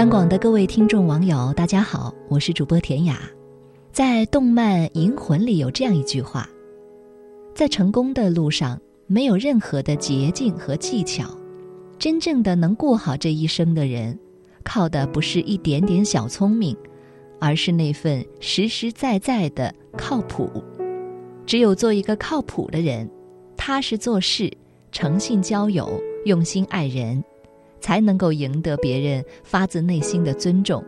央广的各位听众网友，大家好，我是主播田雅。在动漫《银魂》里有这样一句话：在成功的路上，没有任何的捷径和技巧，真正的能过好这一生的人，靠的不是一点点小聪明，而是那份实实在在的靠谱。只有做一个靠谱的人，踏实做事，诚信交友，用心爱人。才能够赢得别人发自内心的尊重，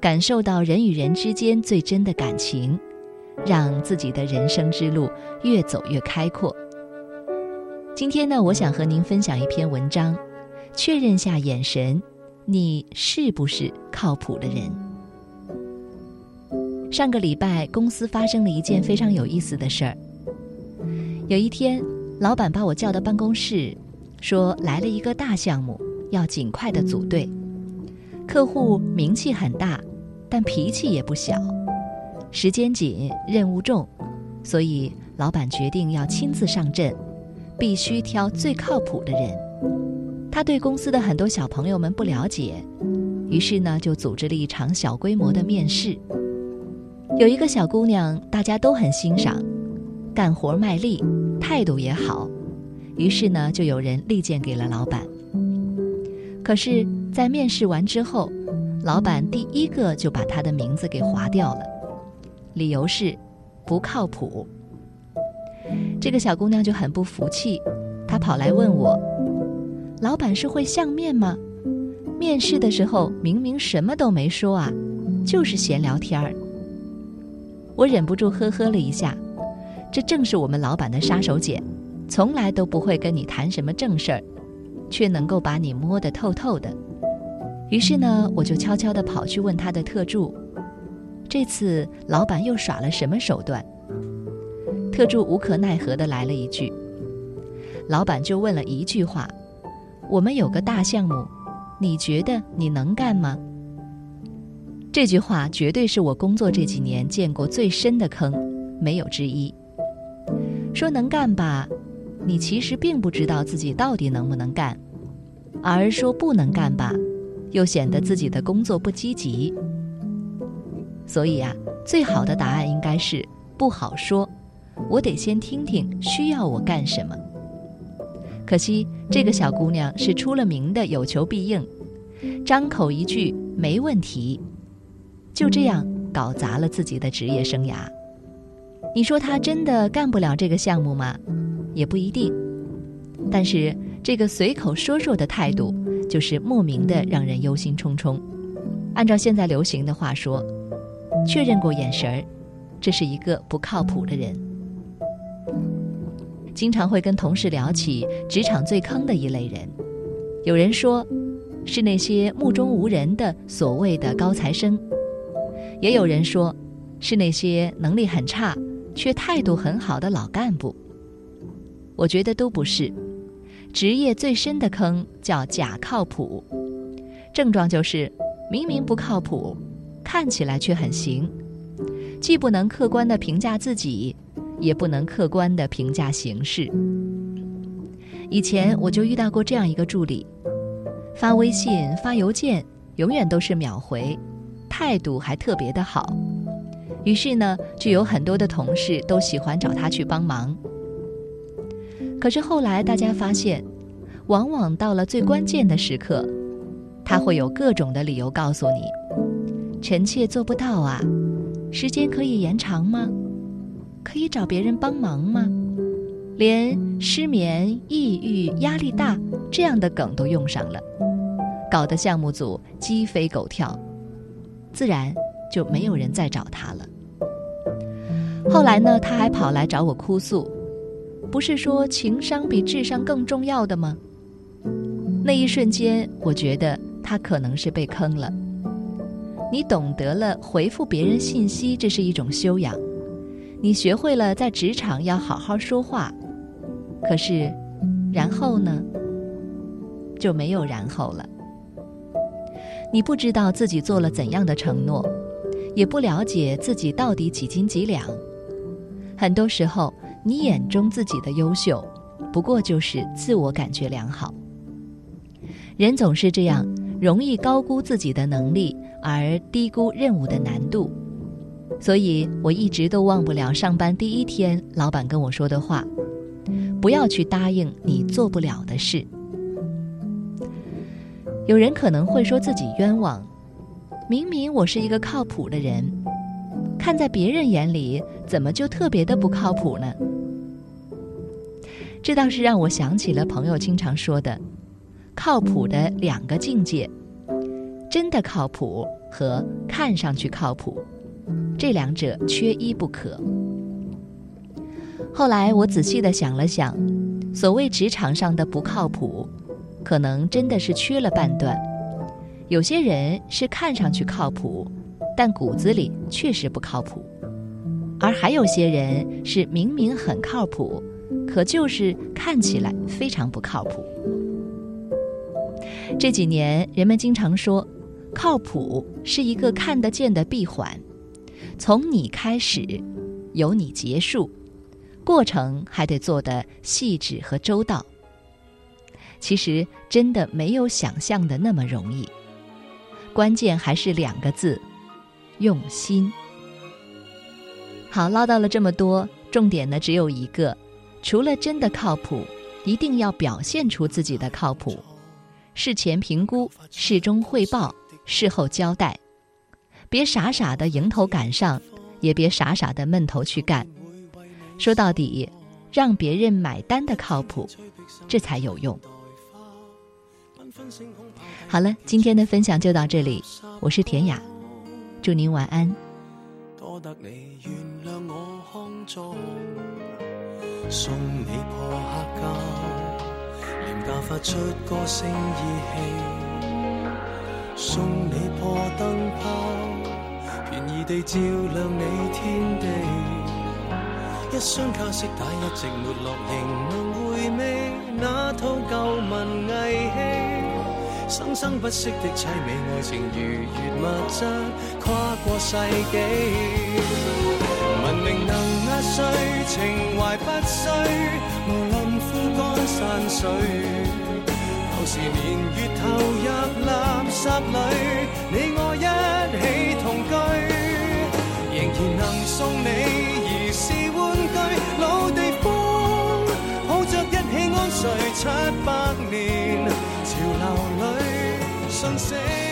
感受到人与人之间最真的感情，让自己的人生之路越走越开阔。今天呢，我想和您分享一篇文章，确认下眼神，你是不是靠谱的人？上个礼拜公司发生了一件非常有意思的事儿。有一天，老板把我叫到办公室，说来了一个大项目。要尽快的组队，客户名气很大，但脾气也不小，时间紧，任务重，所以老板决定要亲自上阵，必须挑最靠谱的人。他对公司的很多小朋友们不了解，于是呢就组织了一场小规模的面试。有一个小姑娘，大家都很欣赏，干活卖力，态度也好，于是呢就有人力荐给了老板。可是，在面试完之后，老板第一个就把他的名字给划掉了，理由是不靠谱。这个小姑娘就很不服气，她跑来问我：“老板是会相面吗？面试的时候明明什么都没说啊，就是闲聊天儿。”我忍不住呵呵了一下，这正是我们老板的杀手锏，从来都不会跟你谈什么正事儿。却能够把你摸得透透的。于是呢，我就悄悄地跑去问他的特助：“这次老板又耍了什么手段？”特助无可奈何地来了一句：“老板就问了一句话，我们有个大项目，你觉得你能干吗？”这句话绝对是我工作这几年见过最深的坑，没有之一。说能干吧。你其实并不知道自己到底能不能干，而说不能干吧，又显得自己的工作不积极。所以啊，最好的答案应该是不好说，我得先听听需要我干什么。可惜这个小姑娘是出了名的有求必应，张口一句没问题，就这样搞砸了自己的职业生涯。你说她真的干不了这个项目吗？也不一定，但是这个随口说说的态度，就是莫名的让人忧心忡忡。按照现在流行的话说，确认过眼神儿，这是一个不靠谱的人。经常会跟同事聊起职场最坑的一类人，有人说，是那些目中无人的所谓的高材生，也有人说，是那些能力很差却态度很好的老干部。我觉得都不是，职业最深的坑叫假靠谱，症状就是明明不靠谱，看起来却很行，既不能客观的评价自己，也不能客观的评价形势。以前我就遇到过这样一个助理，发微信、发邮件永远都是秒回，态度还特别的好，于是呢，就有很多的同事都喜欢找他去帮忙。可是后来大家发现，往往到了最关键的时刻，他会有各种的理由告诉你：“臣妾做不到啊，时间可以延长吗？可以找别人帮忙吗？”连失眠、抑郁、压力大这样的梗都用上了，搞得项目组鸡飞狗跳，自然就没有人再找他了。后来呢，他还跑来找我哭诉。不是说情商比智商更重要的吗？那一瞬间，我觉得他可能是被坑了。你懂得了回复别人信息，这是一种修养；你学会了在职场要好好说话。可是，然后呢？就没有然后了。你不知道自己做了怎样的承诺，也不了解自己到底几斤几两。很多时候。你眼中自己的优秀，不过就是自我感觉良好。人总是这样，容易高估自己的能力，而低估任务的难度。所以我一直都忘不了上班第一天老板跟我说的话：不要去答应你做不了的事。有人可能会说自己冤枉，明明我是一个靠谱的人，看在别人眼里，怎么就特别的不靠谱呢？这倒是让我想起了朋友经常说的“靠谱的两个境界”：真的靠谱和看上去靠谱。这两者缺一不可。后来我仔细的想了想，所谓职场上的不靠谱，可能真的是缺了半段。有些人是看上去靠谱，但骨子里确实不靠谱；而还有些人是明明很靠谱，可就是看起来非常不靠谱。这几年，人们经常说，靠谱是一个看得见的闭环。从你开始，由你结束，过程还得做得细致和周到。其实真的没有想象的那么容易，关键还是两个字：用心。好，唠叨了这么多，重点呢只有一个：除了真的靠谱，一定要表现出自己的靠谱。事前评估，事中汇报，事后交代。别傻傻的迎头赶上，也别傻傻的闷头去干。说到底，让别人买单的靠谱，这才有用。好了，今天的分享就到这里，我是田雅，祝您晚安。多得你原谅我，送你破黑胶，廉价发出歌声意气，送你破灯泡。便宜地照亮你天地，一双卡式带一直没落，仍能回味那套旧文艺戏。生生不息的凄美爱情，如月物质跨过世纪。文明能压碎，情怀不衰，无论枯干山水。旧时年月投入垃圾里，你我一起同居。仍然能送你儿时玩具，老地方，抱着一起安睡七百 sunset.